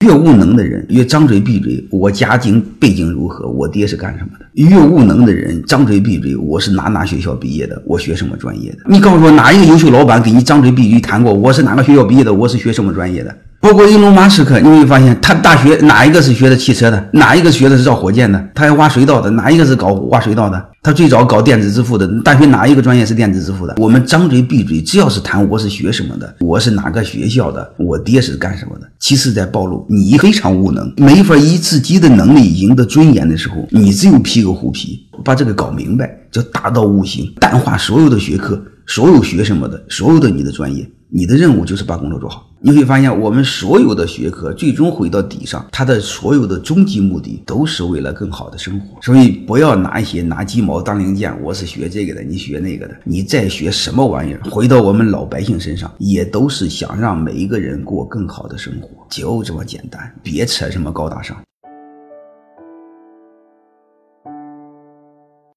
越无能的人越张嘴闭嘴，我家境背景如何，我爹是干什么的？越无能的人张嘴闭嘴，我是哪哪学校毕业的，我学什么专业的？你告诉我，哪一个优秀老板给你张嘴闭嘴谈过我是哪个学校毕业的，我是学什么专业的？包括伊隆马斯克，你会发现他大学哪一个是学的汽车的，哪一个学的是造火箭的，他还挖隧道的，哪一个是搞挖隧道的？他最早搞电子支付的，大学哪一个专业是电子支付的？我们张嘴闭嘴，只要是谈我是学什么的，我是哪个学校的，我爹是干什么的，其实在暴露你非常无能，没法以自己的能力赢得尊严的时候，你只有披个虎皮，把这个搞明白，叫大道无形，淡化所有的学科，所有学什么的，所有的你的专业。你的任务就是把工作做好。你会发现，我们所有的学科最终回到底上，它的所有的终极目的都是为了更好的生活。所以，不要拿一些拿鸡毛当令箭。我是学这个的，你学那个的，你再学什么玩意儿，回到我们老百姓身上，也都是想让每一个人过更好的生活，就这么简单。别扯什么高大上。